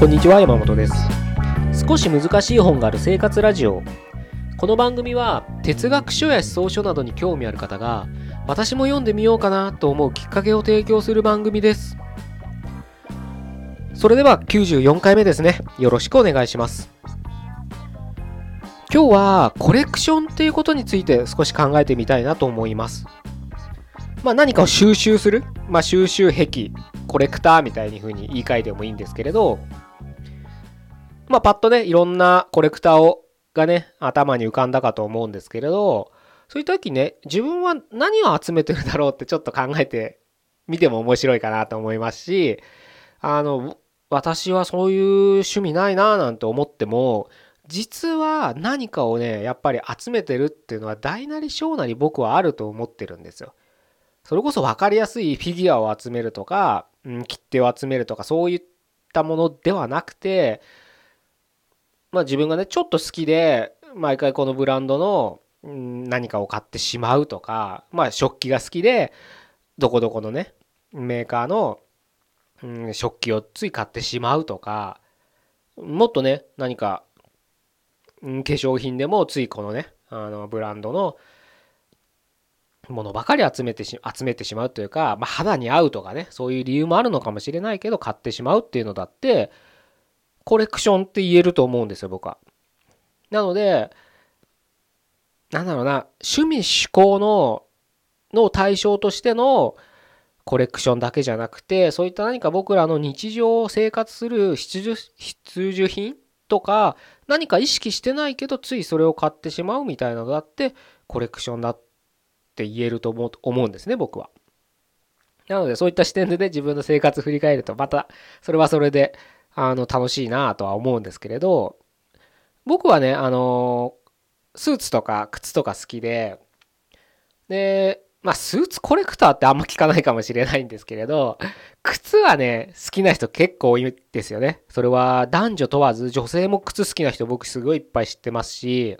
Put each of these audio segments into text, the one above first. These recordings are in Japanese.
こんにちは山本です。少し難しい本がある生活ラジオ。この番組は哲学書や思想書などに興味ある方が私も読んでみようかなと思うきっかけを提供する番組です。それでは94回目ですね。よろしくお願いします。今日はコレクションっていうことについて少し考えてみたいなと思います。まあ何かを収集する。まあ収集癖コレクターみたいに風に言い換えてもいいんですけれどまあパッとねいろんなコレクターをがね頭に浮かんだかと思うんですけれどそういう時ね自分は何を集めてるだろうってちょっと考えてみても面白いかなと思いますしあの私はそういう趣味ないななんて思っても実は何かをねやっぱり集めてるっていうのは大なり小なり僕はあると思ってるんですよ。それこそ分かりやすいフィギュアを集めるとか、うん、切手を集めるとかそういったものではなくてまあ自分がねちょっと好きで毎回このブランドの何かを買ってしまうとかまあ食器が好きでどこどこのねメーカーの、うん、食器をつい買ってしまうとかもっとね何か、うん、化粧品でもついこのねあのブランドのものばかり集めてし集めてしまうというか、まあ、肌に合うとかねそういう理由もあるのかもしれないけど買ってしまうっていうのだってコレクションって言えると思うんですよ僕は。なのでなんだろうな趣味嗜好のの対象としてのコレクションだけじゃなくてそういった何か僕らの日常を生活する必需品とか何か意識してないけどついそれを買ってしまうみたいなのだってコレクションだって言えると思う思うんですね僕は。なのでそういった視点でね自分の生活振り返るとまたそれはそれであの楽しいなとは思うんですけれど僕はねあのスーツとか靴とか好きででまあスーツコレクターってあんま聞かないかもしれないんですけれど靴はね好きな人結構多いですよね。それは男女問わず女性も靴好きな人僕すごいいっぱい知ってますし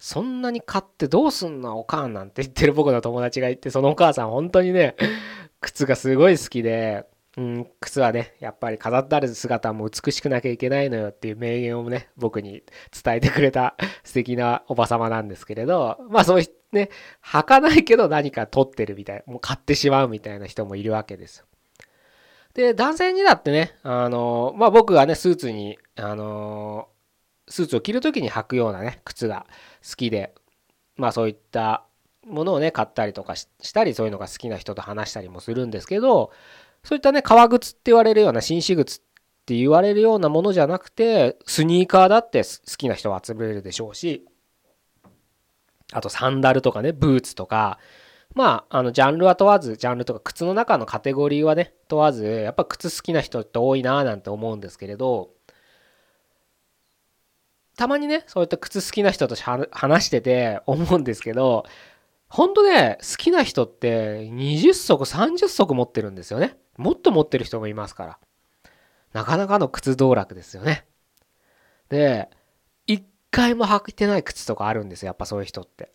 そんなに買ってどうすんのおかんなんて言ってる僕の友達がいて、そのお母さん本当にね、靴がすごい好きで、うん、靴はね、やっぱり飾ってある姿も美しくなきゃいけないのよっていう名言をね、僕に伝えてくれた 素敵なおばさまなんですけれど、まあそういうね、履かないけど何か取ってるみたい、もう買ってしまうみたいな人もいるわけです。で、男性にだってね、あの、まあ僕がね、スーツに、あの、スーツを着る時に履くようなね、靴が好きで、まあそういったものをね、買ったりとかしたり、そういうのが好きな人と話したりもするんですけど、そういったね、革靴って言われるような紳士靴って言われるようなものじゃなくて、スニーカーだって好きな人は集めるでしょうし、あとサンダルとかね、ブーツとか、まあ、あの、ジャンルは問わず、ジャンルとか靴の中のカテゴリーはね、問わず、やっぱ靴好きな人って多いなぁなんて思うんですけれど、たまにね、そういった靴好きな人と話してて思うんですけど、本当ね、好きな人って20足、30足持ってるんですよね。もっと持ってる人もいますから。なかなかの靴道楽ですよね。で、一回も履いてない靴とかあるんですよ。やっぱそういう人って。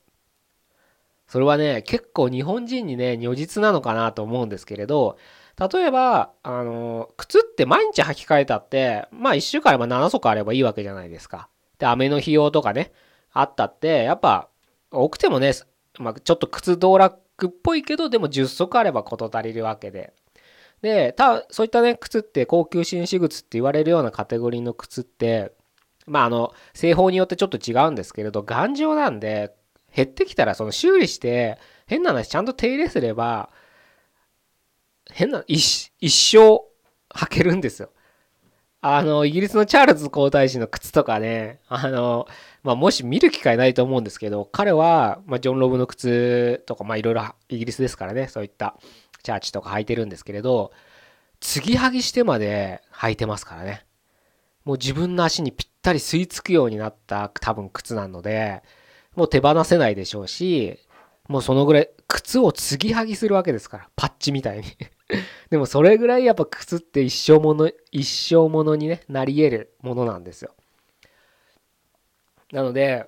それはね、結構日本人にね、如実なのかなと思うんですけれど、例えば、あの、靴って毎日履き替えたって、まあ1週間あれば7足あればいいわけじゃないですか。で、雨の日用とかね、あったって、やっぱ、多くてもね、まあ、ちょっと靴道楽っぽいけど、でも10足あれば事足りるわけで。で、たそういったね、靴って高級紳士靴って言われるようなカテゴリーの靴って、まああの、製法によってちょっと違うんですけれど、頑丈なんで、減ってきたらその修理して、変な話ちゃんと手入れすれば、変な、一生履けるんですよ。あの、イギリスのチャールズ皇太子の靴とかね、あの、まあ、もし見る機会ないと思うんですけど、彼は、まあ、ジョン・ロブの靴とか、まあ、いろいろイギリスですからね、そういったチャーチとか履いてるんですけれど、継ぎはぎしてまで履いてますからね。もう自分の足にぴったり吸い付くようになった多分靴なので、もう手放せないでしょうし、もうそのぐらい、靴を継ぎはぎするわけですから、パッチみたいに でもそれぐらいやっぱ靴って一生もの、一生ものにね、なり得るものなんですよ。なので、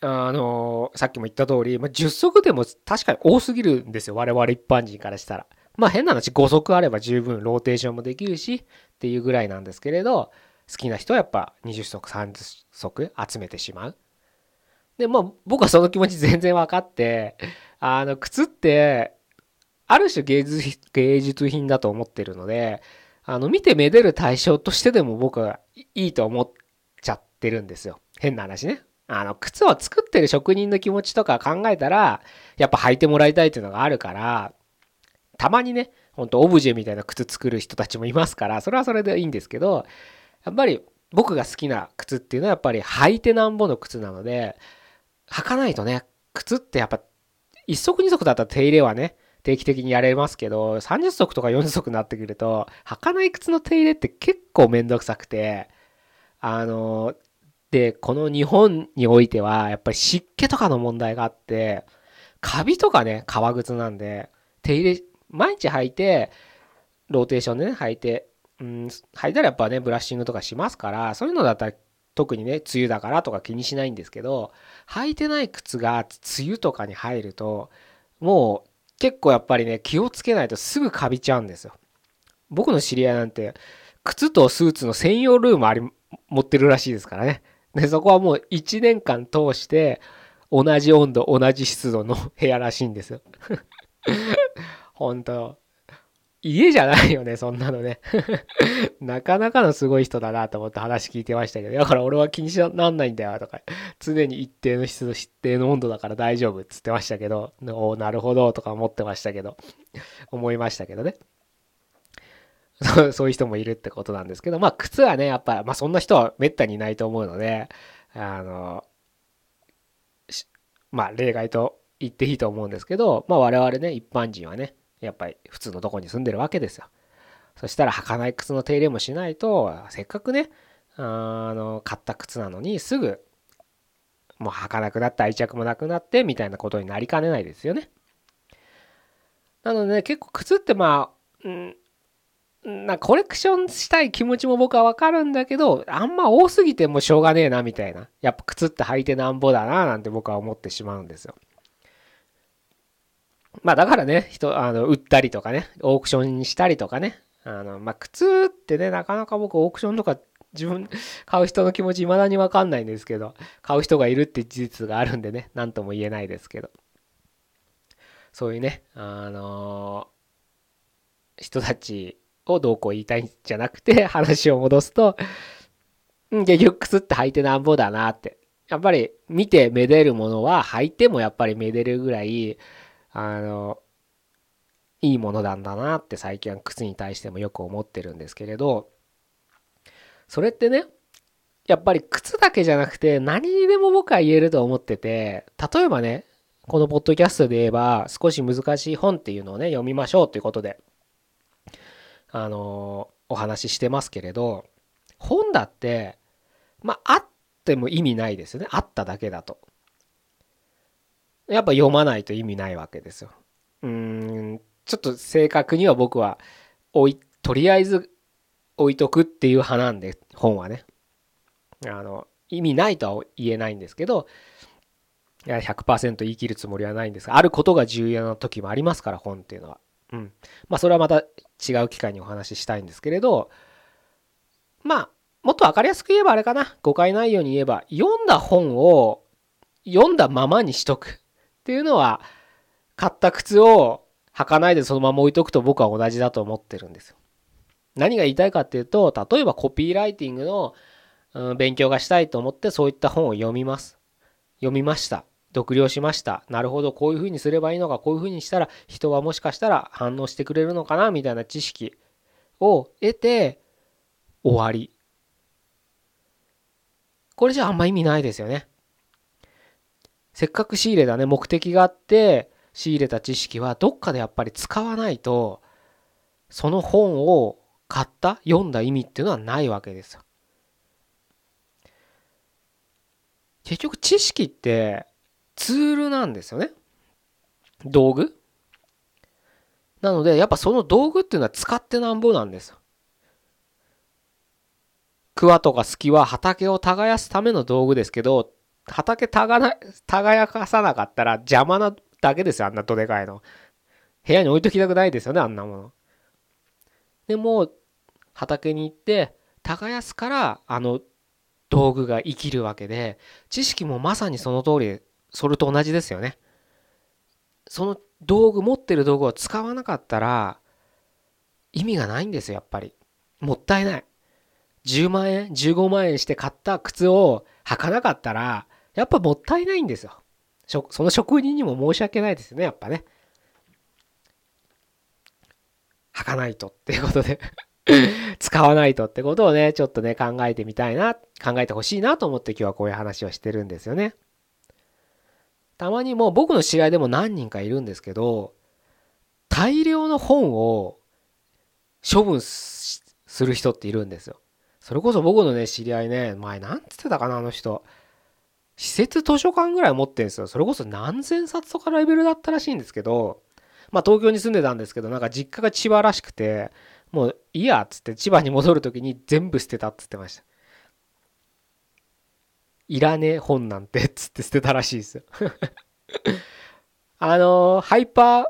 あのー、さっきも言った通り、まあ、10足でも確かに多すぎるんですよ。我々一般人からしたら。まあ変な話、5足あれば十分ローテーションもできるしっていうぐらいなんですけれど、好きな人はやっぱ20足30足集めてしまう。でまあ僕はその気持ち 全然分かってあの靴ってある種芸術芸術品だと思ってるのであの見てめでる対象としてでも僕はいいと思っちゃってるんですよ。変な話ね。あの靴を作ってる職人の気持ちとか考えたらやっぱ履いてもらいたいっていうのがあるからたまにねほんとオブジェみたいな靴作る人たちもいますからそれはそれでいいんですけどやっぱり僕が好きな靴っていうのはやっぱり履いてなんぼの靴なので履かないとね、靴ってやっぱ、1足2足だったら手入れはね、定期的にやれますけど、30足とか40足になってくると、履かない靴の手入れって結構めんどくさくて、あの、で、この日本においては、やっぱり湿気とかの問題があって、カビとかね、革靴なんで、手入れ、毎日履いて、ローテーションでね、履いて、うん、履いたらやっぱね、ブラッシングとかしますから、そういうのだったら特にね、梅雨だからとか気にしないんですけど、履いてない靴が梅雨とかに入ると、もう結構やっぱりね、気をつけないとすぐカビちゃうんですよ。僕の知り合いなんて、靴とスーツの専用ルームあり、持ってるらしいですからね。で、そこはもう1年間通して、同じ温度、同じ湿度の部屋らしいんですよ。本当家じゃないよね、そんなのね。なかなかのすごい人だなと思って話聞いてましたけど、だから俺は気にしなんないんだよとか、常に一定の湿度、一定の温度だから大丈夫っつってましたけど、おなるほどとか思ってましたけど、思いましたけどね。そういう人もいるってことなんですけど、まあ靴はね、やっぱ、まあそんな人はめったにいないと思うので、あの、まあ例外と言っていいと思うんですけど、まあ我々ね、一般人はね、やっぱり普通のとこに住んでるわけですよ。そしたら履かない靴の手入れもしないと、せっかくね、あの、買った靴なのにすぐ、もう履かなくなって愛着もなくなってみたいなことになりかねないですよね。なので、ね、結構靴ってまあ、うん、なコレクションしたい気持ちも僕はわかるんだけど、あんま多すぎてもしょうがねえなみたいな。やっぱ靴って履いてなんぼだななんて僕は思ってしまうんですよ。まあだからね、人、あの、売ったりとかね、オークションにしたりとかね、あの、まあ靴ってね、なかなか僕オークションとか自分買う人の気持ち未だにわかんないんですけど、買う人がいるって事実があるんでね、何とも言えないですけど。そういうね、あの、人たちをどうこう言いたいんじゃなくて、話を戻すと、うん結局靴って履いてなんぼだなって。やっぱり見てめでるものは履いてもやっぱりめでるぐらい、あの、いいものなんだなって最近は靴に対してもよく思ってるんですけれど、それってね、やっぱり靴だけじゃなくて何にでも僕は言えると思ってて、例えばね、このポッドキャストで言えば少し難しい本っていうのをね、読みましょうということで、あのお話ししてますけれど、本だって、まあ、あっても意味ないですよね。あっただけだと。やっぱ読まないと意味ないわけですよ。うん、ちょっと正確には僕は、おい、とりあえず置いとくっていう派なんで、本はね。あの、意味ないとは言えないんですけど、いや100%言い切るつもりはないんですが、あることが重要な時もありますから、本っていうのは。うん。まあ、それはまた違う機会にお話ししたいんですけれど、まあ、もっと分かりやすく言えばあれかな。誤解ないように言えば、読んだ本を読んだままにしとく。っていうのは、買った靴を履かないでそのまま置いとくと僕は同じだと思ってるんですよ。何が言いたいかっていうと、例えばコピーライティングの、勉強がしたいと思ってそういった本を読みます。読みました。読了しました。なるほど、こういうふうにすればいいのか、こういうふうにしたら人はもしかしたら反応してくれるのかな、みたいな知識を得て終わり。これじゃあんま意味ないですよね。せっかく仕入れたね、目的があって、仕入れた知識はどっかでやっぱり使わないと、その本を買った、読んだ意味っていうのはないわけですよ。結局知識ってツールなんですよね。道具なので、やっぱその道具っていうのは使ってなんぼなんですよ。桑とかスキは畑を耕すための道具ですけど、畑耕さなかったら邪魔なだけですよ、あんなどでかいの。部屋に置いときたくないですよね、あんなもの。でも、畑に行って、耕すからあの道具が生きるわけで知識もまさにその通りそれと同じですよね。その道具持ってる道具を使わなかったら意味がないんですよやっぱり。もったいない。10万円15万円して買った靴を履かなかったらやっぱもったいないんですよ。その職人にも申し訳ないですよねやっぱね。履かないとっていうことで 使わないとってことをね、ちょっとね、考えてみたいな、考えてほしいなと思って今日はこういう話をしてるんですよね。たまにもう僕の知り合いでも何人かいるんですけど、大量の本を処分する人っているんですよ。それこそ僕のね、知り合いね、前なんつってたかな、あの人。施設図書館ぐらい持ってんですよ。それこそ何千冊とかレベルだったらしいんですけど、まあ東京に住んでたんですけど、なんか実家が千葉らしくて、もういいやっつって千葉に戻る時に全部捨てたっつってました。いらねえ本なんてつって捨てたらしいですよ あのハイパー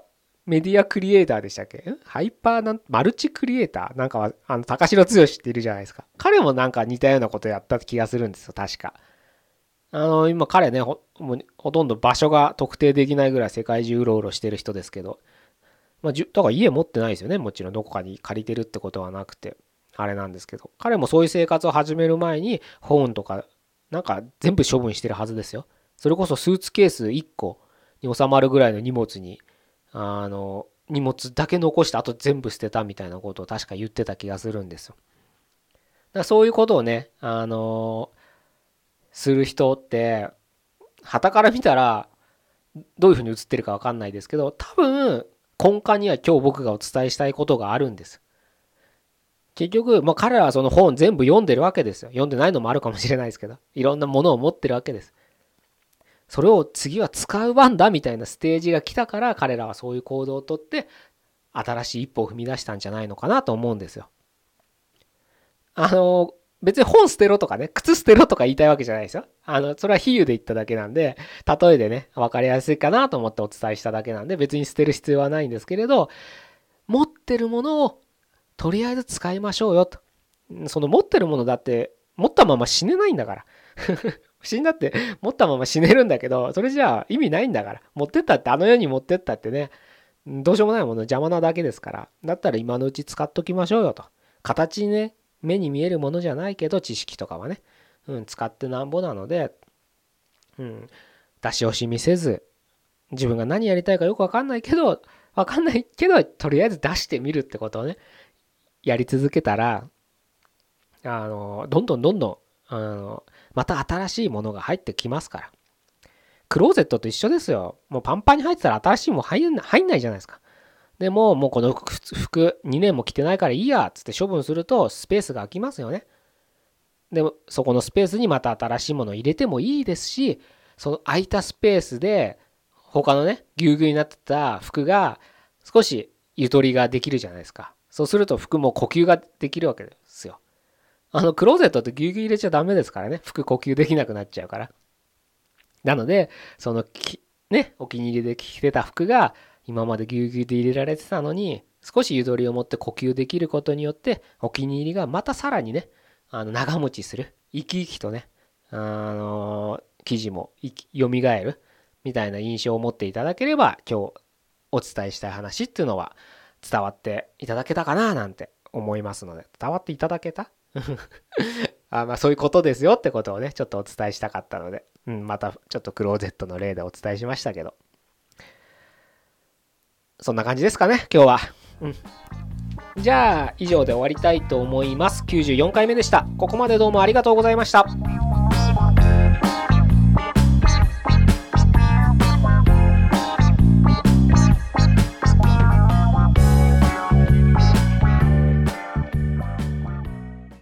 メディアクリエイターでしたっけ？ハイパーなん、マルチクリエイター？なんかは、あの、高城剛っているじゃないですか。彼もなんか似たようなことやった気がするんですよ、確か。あの、今彼ねほ、ほとんど場所が特定できないぐらい世界中うろうろしてる人ですけど、まあ、だから家持ってないですよね。もちろんどこかに借りてるってことはなくて。あれなんですけど。彼もそういう生活を始める前に本とか、なんか全部処分してるはずですよ。それこそスーツケース1個に収まるぐらいの荷物に、あの、荷物だけ残してあと全部捨てたみたいなことを確か言ってた気がするんですよ。だからそういうことをね、あのする人って、旗から見たら、どういうふうに映ってるかわかんないですけど、多分、根幹には今日僕がお伝えしたいことがあるんです。結局、まあ、彼らはその本全部読んでるわけですよ。読んでないのもあるかもしれないですけど、いろんなものを持ってるわけです。それを次は使う番だみたいなステージが来たから彼らはそういう行動をとって新しい一歩を踏み出したんじゃないのかなと思うんですよ。あの、別に本捨てろとかね、靴捨てろとか言いたいわけじゃないですよ。あの、それは比喩で言っただけなんで、例えでね、分かりやすいかなと思ってお伝えしただけなんで、別に捨てる必要はないんですけれど、持ってるものをとりあえず使いましょうよと。その持ってるものだって、持ったまま死ねないんだから。死んだって持ったまま死ねるんだけど、それじゃあ意味ないんだから。持ってったって、あの世に持ってったってね、どうしようもないもの邪魔なだけですから。だったら今のうち使っときましょうよと。形にね、目に見えるものじゃないけど知識とかはね、うん、使ってなんぼなので、うん、出し惜しみせず自分が何やりたいかよくわかんないけどわかんないけどとりあえず出してみるってことをねやり続けたらあのどんどんどんどんあのまた新しいものが入ってきますからクローゼットと一緒ですよもうパンパンに入ってたら新しいもの入んないじゃないですかでも、もうこの服2年も着てないからいいやっつって処分するとスペースが空きますよね。でも、そこのスペースにまた新しいものを入れてもいいですし、その空いたスペースで、他のね、ぎゅうぎゅうになってた服が少しゆとりができるじゃないですか。そうすると服も呼吸ができるわけですよ。あの、クローゼットってぎゅうぎゅう入れちゃダメですからね。服呼吸できなくなっちゃうから。なので、そのきね、お気に入りで着てた服が今までぎゅうぎゅうで入れられてたのに少しゆとりを持って呼吸できることによってお気に入りがまたさらにねあの長持ちする生き生きとねあの記事もよみがえるみたいな印象を持っていただければ今日お伝えしたい話っていうのは伝わっていただけたかななんて思いますので伝わっていただけた？あまあそういうことですよってことをねちょっとお伝えしたかったので、うん、またちょっとクローゼットの例でお伝えしましたけどそんな感じですかね、今日は。うん。じゃあ、以上で終わりたいと思います。94回目でした。ここまでどうもありがとうございました。